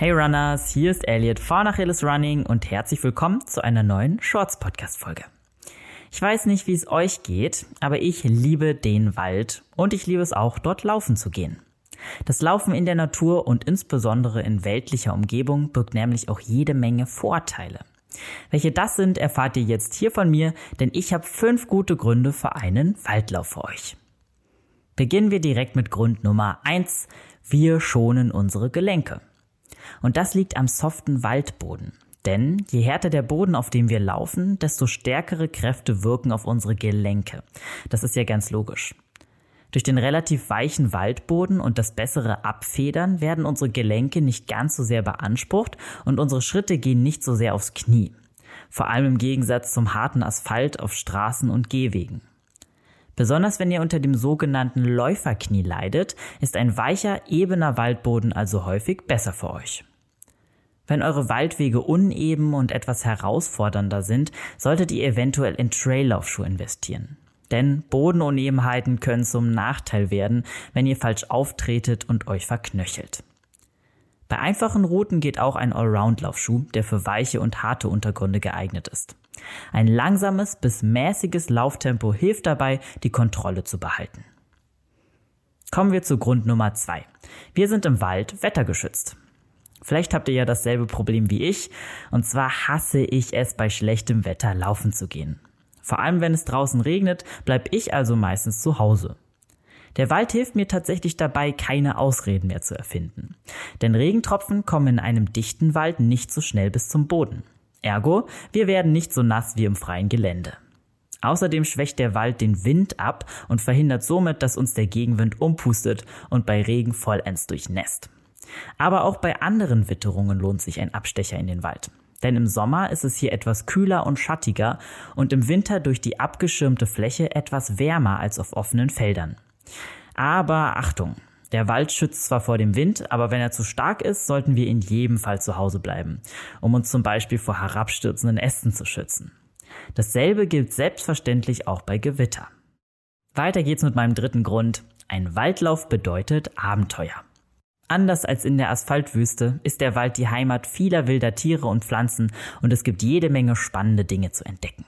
Hey Runners, hier ist Elliot von Achilles Running und herzlich willkommen zu einer neuen Shorts Podcast Folge. Ich weiß nicht, wie es euch geht, aber ich liebe den Wald und ich liebe es auch, dort laufen zu gehen. Das Laufen in der Natur und insbesondere in weltlicher Umgebung birgt nämlich auch jede Menge Vorteile. Welche das sind, erfahrt ihr jetzt hier von mir, denn ich habe fünf gute Gründe für einen Waldlauf für euch. Beginnen wir direkt mit Grund Nummer eins: Wir schonen unsere Gelenke. Und das liegt am soften Waldboden. Denn je härter der Boden, auf dem wir laufen, desto stärkere Kräfte wirken auf unsere Gelenke. Das ist ja ganz logisch. Durch den relativ weichen Waldboden und das bessere Abfedern werden unsere Gelenke nicht ganz so sehr beansprucht und unsere Schritte gehen nicht so sehr aufs Knie. Vor allem im Gegensatz zum harten Asphalt auf Straßen und Gehwegen. Besonders wenn ihr unter dem sogenannten Läuferknie leidet, ist ein weicher, ebener Waldboden also häufig besser für euch. Wenn eure Waldwege uneben und etwas herausfordernder sind, solltet ihr eventuell in Traillaufschuhe investieren. Denn Bodenunebenheiten können zum Nachteil werden, wenn ihr falsch auftretet und euch verknöchelt. Bei einfachen Routen geht auch ein Allround-Laufschuh, der für weiche und harte Untergründe geeignet ist. Ein langsames bis mäßiges Lauftempo hilft dabei, die Kontrolle zu behalten. Kommen wir zu Grund Nummer zwei. Wir sind im Wald wettergeschützt. Vielleicht habt ihr ja dasselbe Problem wie ich, und zwar hasse ich es bei schlechtem Wetter laufen zu gehen. Vor allem wenn es draußen regnet, bleib ich also meistens zu Hause. Der Wald hilft mir tatsächlich dabei, keine Ausreden mehr zu erfinden. Denn Regentropfen kommen in einem dichten Wald nicht so schnell bis zum Boden. Ergo, wir werden nicht so nass wie im freien Gelände. Außerdem schwächt der Wald den Wind ab und verhindert somit, dass uns der Gegenwind umpustet und bei Regen vollends durchnässt. Aber auch bei anderen Witterungen lohnt sich ein Abstecher in den Wald. Denn im Sommer ist es hier etwas kühler und schattiger und im Winter durch die abgeschirmte Fläche etwas wärmer als auf offenen Feldern. Aber Achtung, der Wald schützt zwar vor dem Wind, aber wenn er zu stark ist, sollten wir in jedem Fall zu Hause bleiben, um uns zum Beispiel vor herabstürzenden Ästen zu schützen. Dasselbe gilt selbstverständlich auch bei Gewitter. Weiter geht's mit meinem dritten Grund. Ein Waldlauf bedeutet Abenteuer. Anders als in der Asphaltwüste ist der Wald die Heimat vieler wilder Tiere und Pflanzen und es gibt jede Menge spannende Dinge zu entdecken.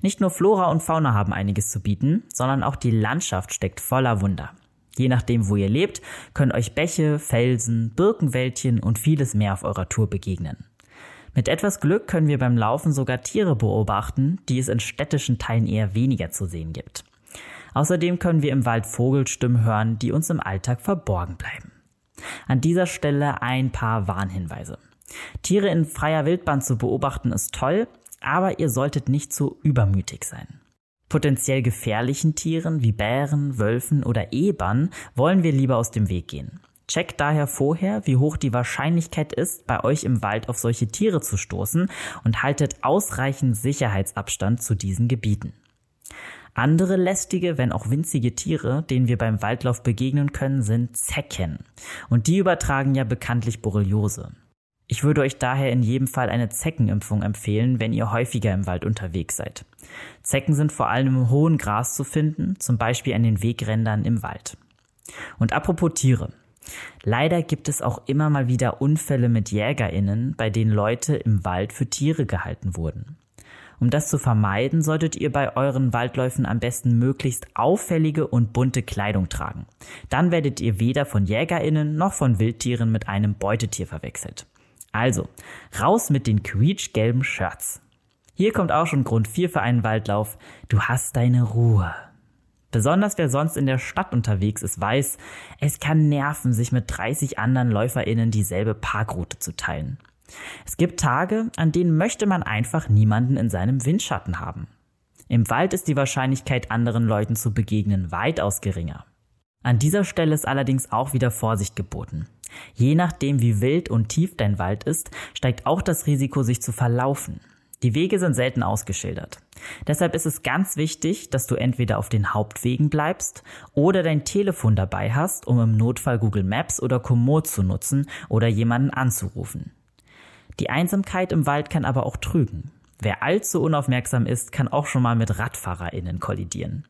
Nicht nur Flora und Fauna haben einiges zu bieten, sondern auch die Landschaft steckt voller Wunder. Je nachdem, wo ihr lebt, können euch Bäche, Felsen, Birkenwäldchen und vieles mehr auf eurer Tour begegnen. Mit etwas Glück können wir beim Laufen sogar Tiere beobachten, die es in städtischen Teilen eher weniger zu sehen gibt. Außerdem können wir im Wald Vogelstimmen hören, die uns im Alltag verborgen bleiben. An dieser Stelle ein paar Warnhinweise. Tiere in freier Wildbahn zu beobachten ist toll, aber ihr solltet nicht zu übermütig sein. Potenziell gefährlichen Tieren wie Bären, Wölfen oder Ebern wollen wir lieber aus dem Weg gehen. Checkt daher vorher, wie hoch die Wahrscheinlichkeit ist, bei euch im Wald auf solche Tiere zu stoßen und haltet ausreichend Sicherheitsabstand zu diesen Gebieten. Andere lästige, wenn auch winzige Tiere, denen wir beim Waldlauf begegnen können, sind Zecken. Und die übertragen ja bekanntlich Borreliose. Ich würde euch daher in jedem Fall eine Zeckenimpfung empfehlen, wenn ihr häufiger im Wald unterwegs seid. Zecken sind vor allem im hohen Gras zu finden, zum Beispiel an den Wegrändern im Wald. Und apropos Tiere. Leider gibt es auch immer mal wieder Unfälle mit JägerInnen, bei denen Leute im Wald für Tiere gehalten wurden. Um das zu vermeiden, solltet ihr bei euren Waldläufen am besten möglichst auffällige und bunte Kleidung tragen. Dann werdet ihr weder von JägerInnen noch von Wildtieren mit einem Beutetier verwechselt. Also, raus mit den quietschgelben Shirts. Hier kommt auch schon Grund 4 für einen Waldlauf. Du hast deine Ruhe. Besonders wer sonst in der Stadt unterwegs ist, weiß, es kann nerven, sich mit 30 anderen LäuferInnen dieselbe Parkroute zu teilen. Es gibt Tage, an denen möchte man einfach niemanden in seinem Windschatten haben. Im Wald ist die Wahrscheinlichkeit, anderen Leuten zu begegnen, weitaus geringer. An dieser Stelle ist allerdings auch wieder Vorsicht geboten. Je nachdem, wie wild und tief dein Wald ist, steigt auch das Risiko, sich zu verlaufen. Die Wege sind selten ausgeschildert. Deshalb ist es ganz wichtig, dass du entweder auf den Hauptwegen bleibst oder dein Telefon dabei hast, um im Notfall Google Maps oder Komoot zu nutzen oder jemanden anzurufen. Die Einsamkeit im Wald kann aber auch trügen. Wer allzu unaufmerksam ist, kann auch schon mal mit RadfahrerInnen kollidieren.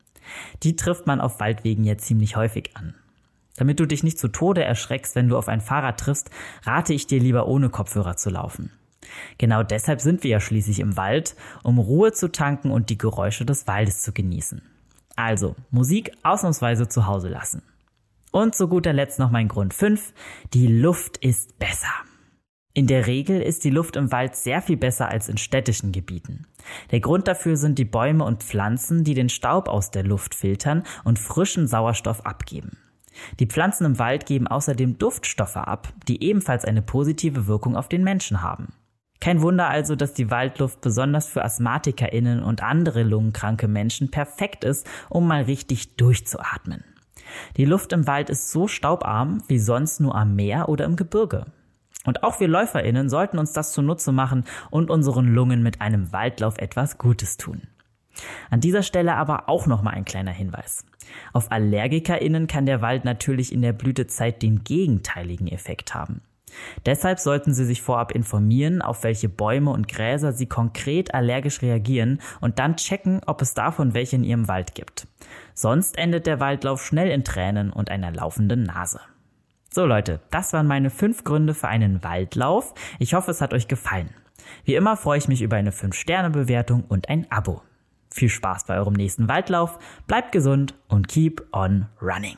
Die trifft man auf Waldwegen ja ziemlich häufig an. Damit du dich nicht zu Tode erschreckst, wenn du auf ein Fahrrad triffst, rate ich dir lieber ohne Kopfhörer zu laufen. Genau deshalb sind wir ja schließlich im Wald, um Ruhe zu tanken und die Geräusche des Waldes zu genießen. Also, Musik ausnahmsweise zu Hause lassen. Und zu guter Letzt noch mein Grund 5. Die Luft ist besser. In der Regel ist die Luft im Wald sehr viel besser als in städtischen Gebieten. Der Grund dafür sind die Bäume und Pflanzen, die den Staub aus der Luft filtern und frischen Sauerstoff abgeben. Die Pflanzen im Wald geben außerdem Duftstoffe ab, die ebenfalls eine positive Wirkung auf den Menschen haben. Kein Wunder also, dass die Waldluft besonders für AsthmatikerInnen und andere lungenkranke Menschen perfekt ist, um mal richtig durchzuatmen. Die Luft im Wald ist so staubarm wie sonst nur am Meer oder im Gebirge. Und auch wir LäuferInnen sollten uns das zunutze machen und unseren Lungen mit einem Waldlauf etwas Gutes tun. An dieser Stelle aber auch nochmal ein kleiner Hinweis. Auf AllergikerInnen kann der Wald natürlich in der Blütezeit den gegenteiligen Effekt haben. Deshalb sollten Sie sich vorab informieren, auf welche Bäume und Gräser Sie konkret allergisch reagieren und dann checken, ob es davon welche in Ihrem Wald gibt. Sonst endet der Waldlauf schnell in Tränen und einer laufenden Nase. So Leute, das waren meine fünf Gründe für einen Waldlauf. Ich hoffe, es hat euch gefallen. Wie immer freue ich mich über eine 5-Sterne-Bewertung und ein Abo. Viel Spaß bei eurem nächsten Waldlauf, bleibt gesund und keep on running.